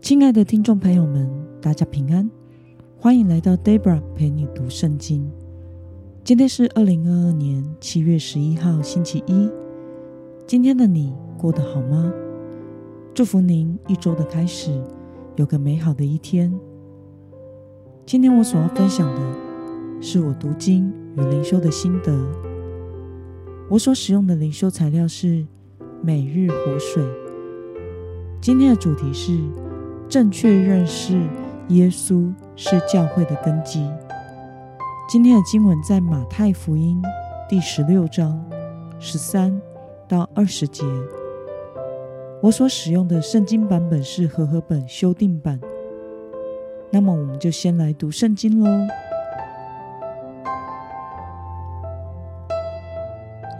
亲爱的听众朋友们，大家平安，欢迎来到 Debra 陪你读圣经。今天是二零二二年七月十一号，星期一。今天的你过得好吗？祝福您一周的开始有个美好的一天。今天我所要分享的是我读经与灵修的心得。我所使用的灵修材料是每日活水。今天的主题是正确认识耶稣是教会的根基。今天的经文在马太福音第十六章十三到二十节。我所使用的圣经版本是和合本修订版。那么，我们就先来读圣经喽。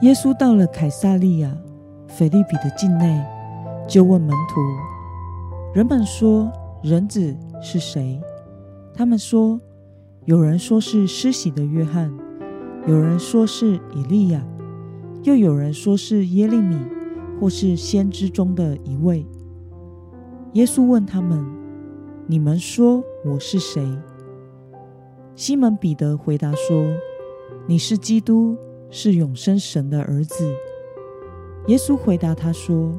耶稣到了凯撒利亚腓利比的境内。就问门徒：“人们说人子是谁？”他们说：“有人说是施洗的约翰，有人说是以利亚，又有人说是耶利米，或是先知中的一位。”耶稣问他们：“你们说我是谁？”西门彼得回答说：“你是基督，是永生神的儿子。”耶稣回答他说。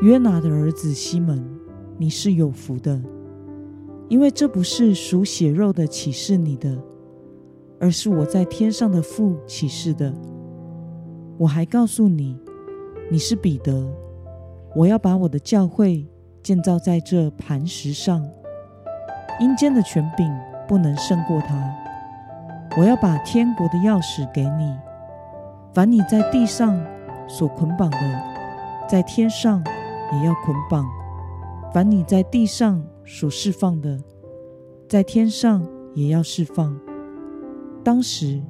约拿的儿子西门，你是有福的，因为这不是属血肉的启示你的，而是我在天上的父启示的。我还告诉你，你是彼得，我要把我的教会建造在这磐石上，阴间的权柄不能胜过他。我要把天国的钥匙给你，凡你在地上所捆绑的，在天上。也要捆绑，凡你在地上所释放的，在天上也要释放。当时，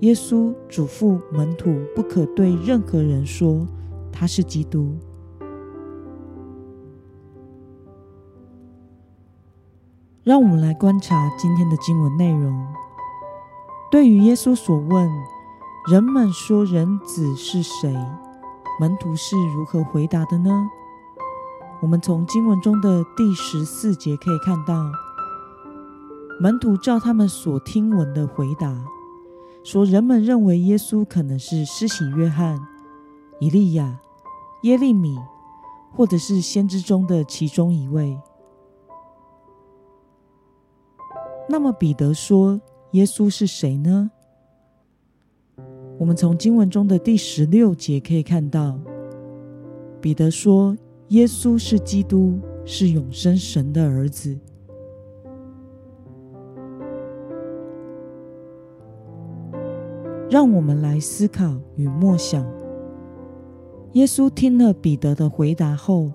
耶稣嘱咐门徒不可对任何人说他是基督。让我们来观察今天的经文内容。对于耶稣所问人们说人子是谁？门徒是如何回答的呢？我们从经文中的第十四节可以看到，门徒照他们所听闻的回答说：“人们认为耶稣可能是施洗约翰、以利亚、耶利米，或者是先知中的其中一位。”那么彼得说：“耶稣是谁呢？”我们从经文中的第十六节可以看到，彼得说：“耶稣是基督，是永生神的儿子。”让我们来思考与默想：耶稣听了彼得的回答后，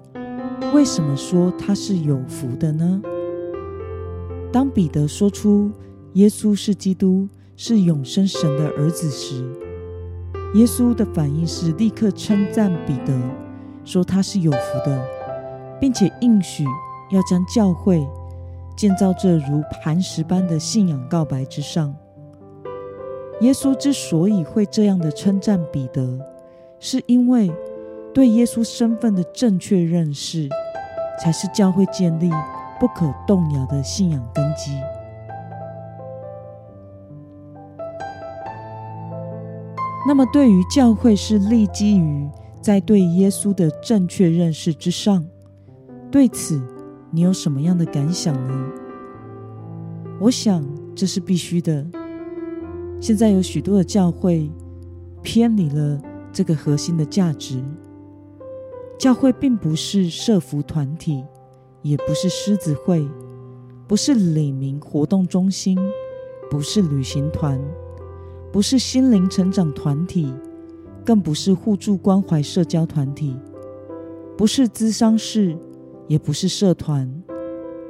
为什么说他是有福的呢？当彼得说出耶稣是基督，是永生神的儿子时，耶稣的反应是立刻称赞彼得，说他是有福的，并且应许要将教会建造这如磐石般的信仰告白之上。耶稣之所以会这样的称赞彼得，是因为对耶稣身份的正确认识，才是教会建立不可动摇的信仰根基。那么，对于教会是立基于在对耶稣的正确认识之上，对此你有什么样的感想呢？我想这是必须的。现在有许多的教会偏离了这个核心的价值。教会并不是社服团体，也不是狮子会，不是李明活动中心，不是旅行团。不是心灵成长团体，更不是互助关怀社交团体，不是咨商室，也不是社团，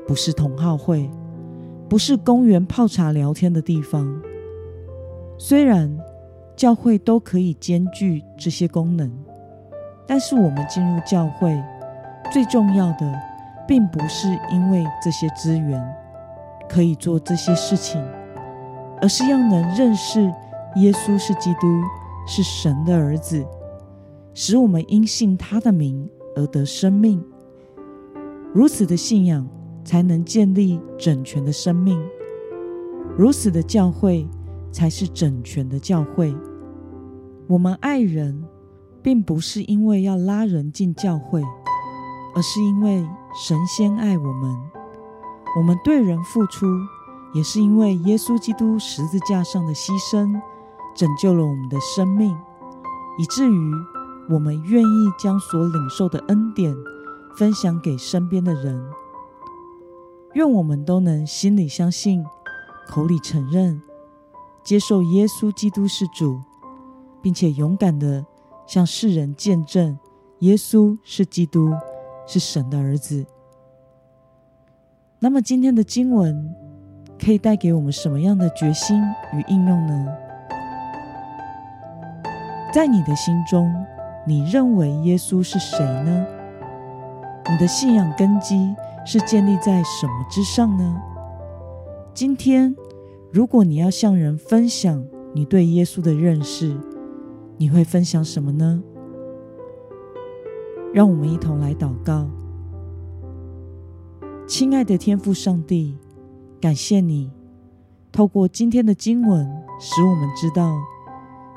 不是同好会，不是公园泡茶聊天的地方。虽然教会都可以兼具这些功能，但是我们进入教会最重要的，并不是因为这些资源可以做这些事情，而是要能认识。耶稣是基督，是神的儿子，使我们因信他的名而得生命。如此的信仰才能建立整全的生命，如此的教会才是整全的教会。我们爱人，并不是因为要拉人进教会，而是因为神先爱我们。我们对人付出，也是因为耶稣基督十字架上的牺牲，拯救了我们的生命，以至于我们愿意将所领受的恩典分享给身边的人。愿我们都能心里相信，口里承认，接受耶稣基督是主，并且勇敢的向世人见证耶稣是基督，是神的儿子。那么，今天的经文可以带给我们什么样的决心与应用呢？在你的心中，你认为耶稣是谁呢？你的信仰根基是建立在什么之上呢？今天，如果你要向人分享你对耶稣的认识，你会分享什么呢？让我们一同来祷告。亲爱的天父上帝，感谢你透过今天的经文，使我们知道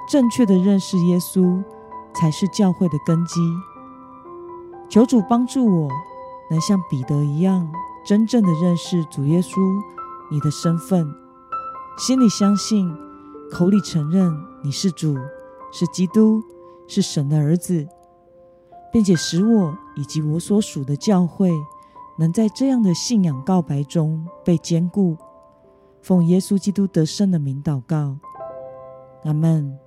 正确的认识耶稣才是教会的根基。求主帮助我，能像彼得一样，真正的认识主耶稣你的身份，心里相信，口里承认你是主，是基督，是神的儿子，并且使我以及我所属的教会。能在这样的信仰告白中被坚固，奉耶稣基督得胜的名祷告，阿门。